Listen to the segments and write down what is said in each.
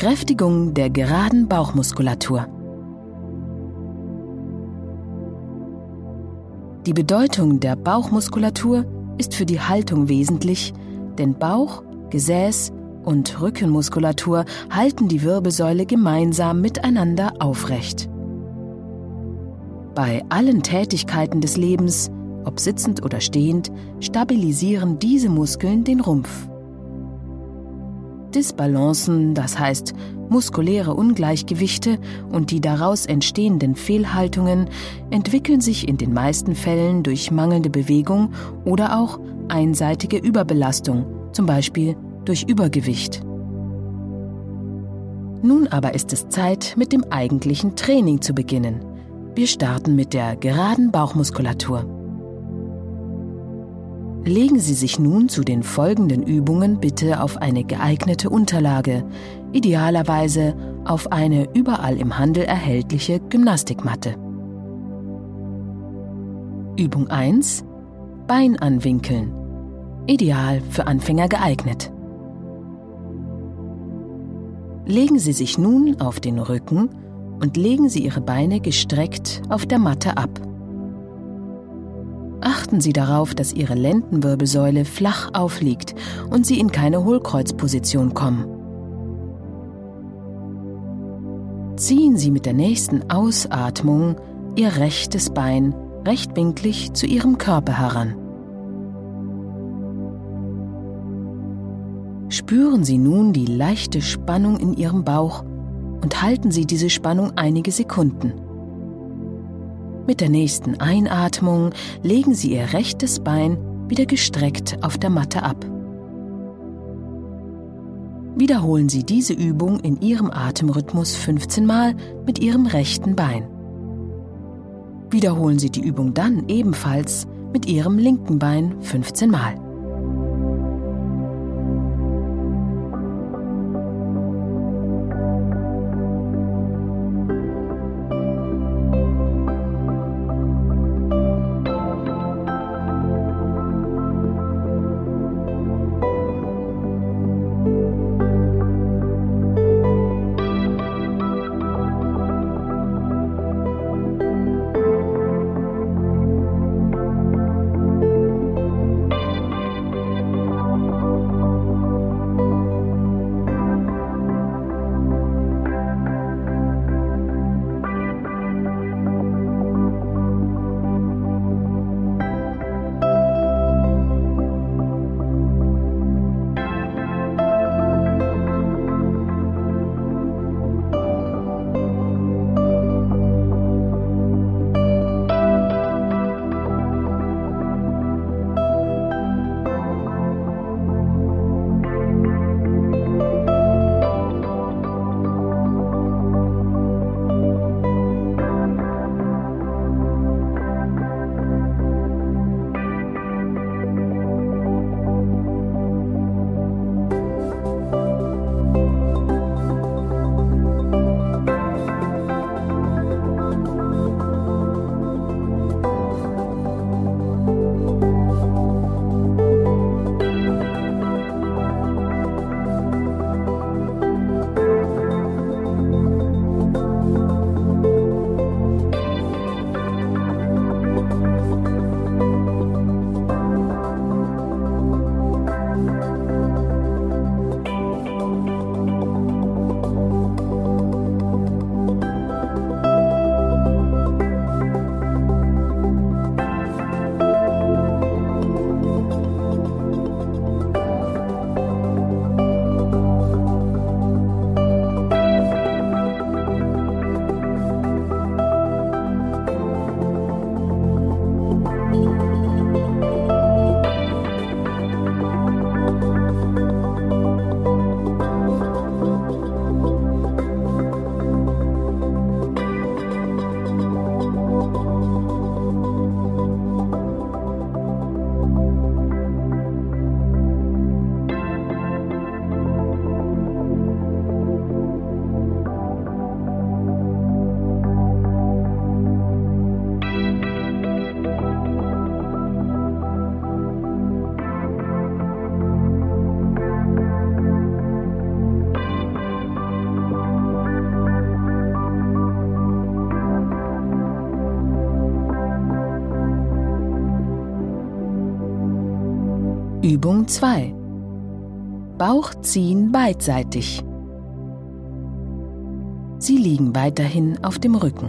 Kräftigung der geraden Bauchmuskulatur. Die Bedeutung der Bauchmuskulatur ist für die Haltung wesentlich, denn Bauch, Gesäß und Rückenmuskulatur halten die Wirbelsäule gemeinsam miteinander aufrecht. Bei allen Tätigkeiten des Lebens, ob sitzend oder stehend, stabilisieren diese Muskeln den Rumpf. Disbalancen, das heißt muskuläre Ungleichgewichte und die daraus entstehenden Fehlhaltungen, entwickeln sich in den meisten Fällen durch mangelnde Bewegung oder auch einseitige Überbelastung, zum Beispiel durch Übergewicht. Nun aber ist es Zeit, mit dem eigentlichen Training zu beginnen. Wir starten mit der geraden Bauchmuskulatur. Legen Sie sich nun zu den folgenden Übungen bitte auf eine geeignete Unterlage, idealerweise auf eine überall im Handel erhältliche Gymnastikmatte. Übung 1 Bein anwinkeln. Ideal für Anfänger geeignet. Legen Sie sich nun auf den Rücken und legen Sie Ihre Beine gestreckt auf der Matte ab. Achten Sie darauf, dass Ihre Lendenwirbelsäule flach aufliegt und Sie in keine Hohlkreuzposition kommen. Ziehen Sie mit der nächsten Ausatmung Ihr rechtes Bein rechtwinklig zu Ihrem Körper heran. Spüren Sie nun die leichte Spannung in Ihrem Bauch und halten Sie diese Spannung einige Sekunden. Mit der nächsten Einatmung legen Sie Ihr rechtes Bein wieder gestreckt auf der Matte ab. Wiederholen Sie diese Übung in Ihrem Atemrhythmus 15 Mal mit Ihrem rechten Bein. Wiederholen Sie die Übung dann ebenfalls mit Ihrem linken Bein 15 Mal. Übung 2. Bauch ziehen beidseitig. Sie liegen weiterhin auf dem Rücken.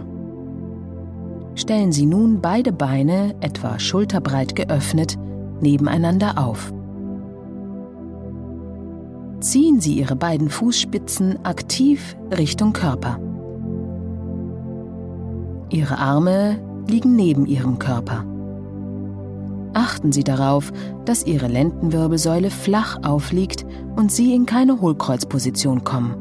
Stellen Sie nun beide Beine etwa schulterbreit geöffnet nebeneinander auf. Ziehen Sie Ihre beiden Fußspitzen aktiv Richtung Körper. Ihre Arme liegen neben Ihrem Körper. Achten Sie darauf, dass Ihre Lendenwirbelsäule flach aufliegt und Sie in keine Hohlkreuzposition kommen.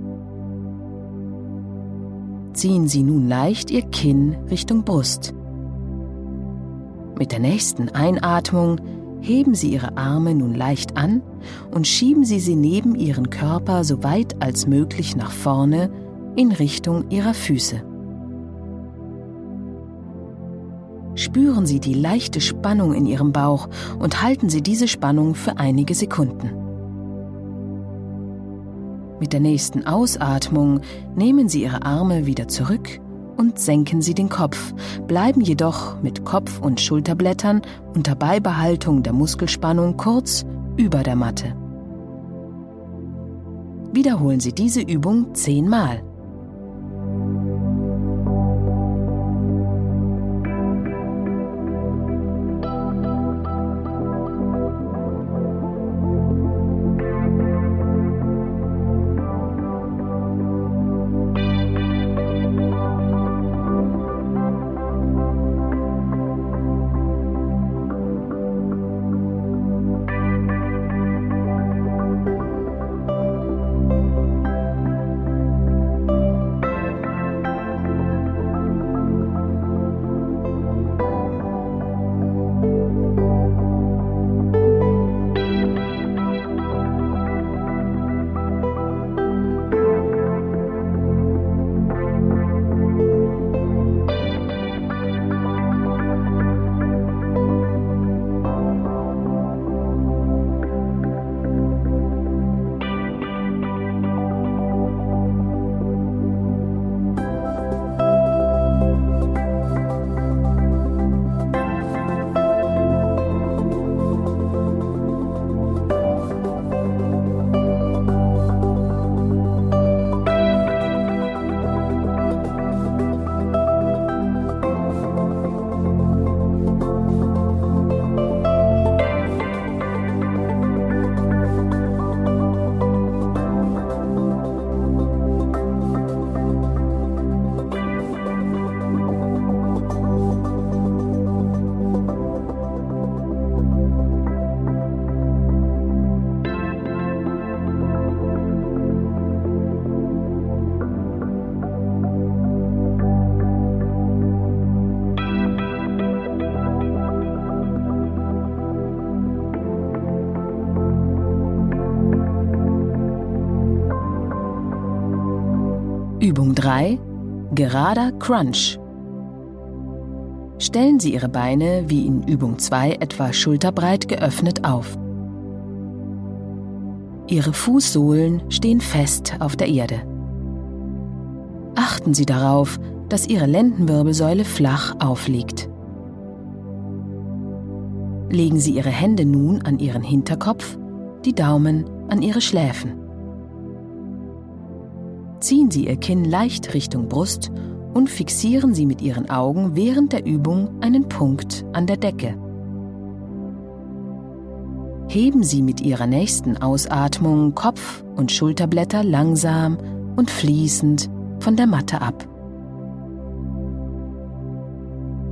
Ziehen Sie nun leicht Ihr Kinn Richtung Brust. Mit der nächsten Einatmung heben Sie Ihre Arme nun leicht an und schieben Sie sie neben Ihren Körper so weit als möglich nach vorne in Richtung Ihrer Füße. Spüren Sie die leichte Spannung in Ihrem Bauch und halten Sie diese Spannung für einige Sekunden. Mit der nächsten Ausatmung nehmen Sie Ihre Arme wieder zurück und senken Sie den Kopf, bleiben jedoch mit Kopf- und Schulterblättern unter Beibehaltung der Muskelspannung kurz über der Matte. Wiederholen Sie diese Übung zehnmal. Übung 3. Gerader Crunch. Stellen Sie Ihre Beine wie in Übung 2 etwa schulterbreit geöffnet auf. Ihre Fußsohlen stehen fest auf der Erde. Achten Sie darauf, dass Ihre Lendenwirbelsäule flach aufliegt. Legen Sie Ihre Hände nun an Ihren Hinterkopf, die Daumen an Ihre Schläfen. Ziehen Sie Ihr Kinn leicht Richtung Brust und fixieren Sie mit Ihren Augen während der Übung einen Punkt an der Decke. Heben Sie mit Ihrer nächsten Ausatmung Kopf und Schulterblätter langsam und fließend von der Matte ab.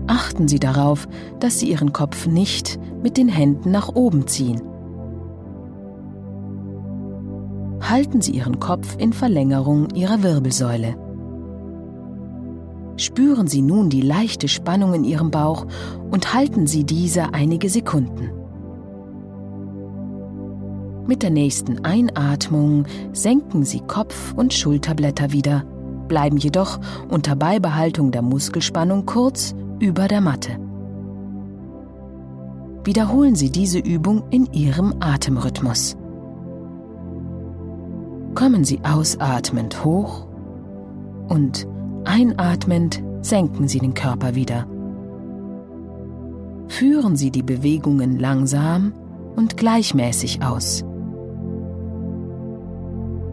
Achten Sie darauf, dass Sie Ihren Kopf nicht mit den Händen nach oben ziehen. Halten Sie Ihren Kopf in Verlängerung Ihrer Wirbelsäule. Spüren Sie nun die leichte Spannung in Ihrem Bauch und halten Sie diese einige Sekunden. Mit der nächsten Einatmung senken Sie Kopf und Schulterblätter wieder, bleiben jedoch unter Beibehaltung der Muskelspannung kurz über der Matte. Wiederholen Sie diese Übung in Ihrem Atemrhythmus kommen Sie ausatmend hoch und einatmend senken Sie den Körper wieder. Führen Sie die Bewegungen langsam und gleichmäßig aus.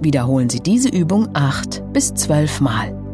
Wiederholen Sie diese Übung acht bis zwölf Mal.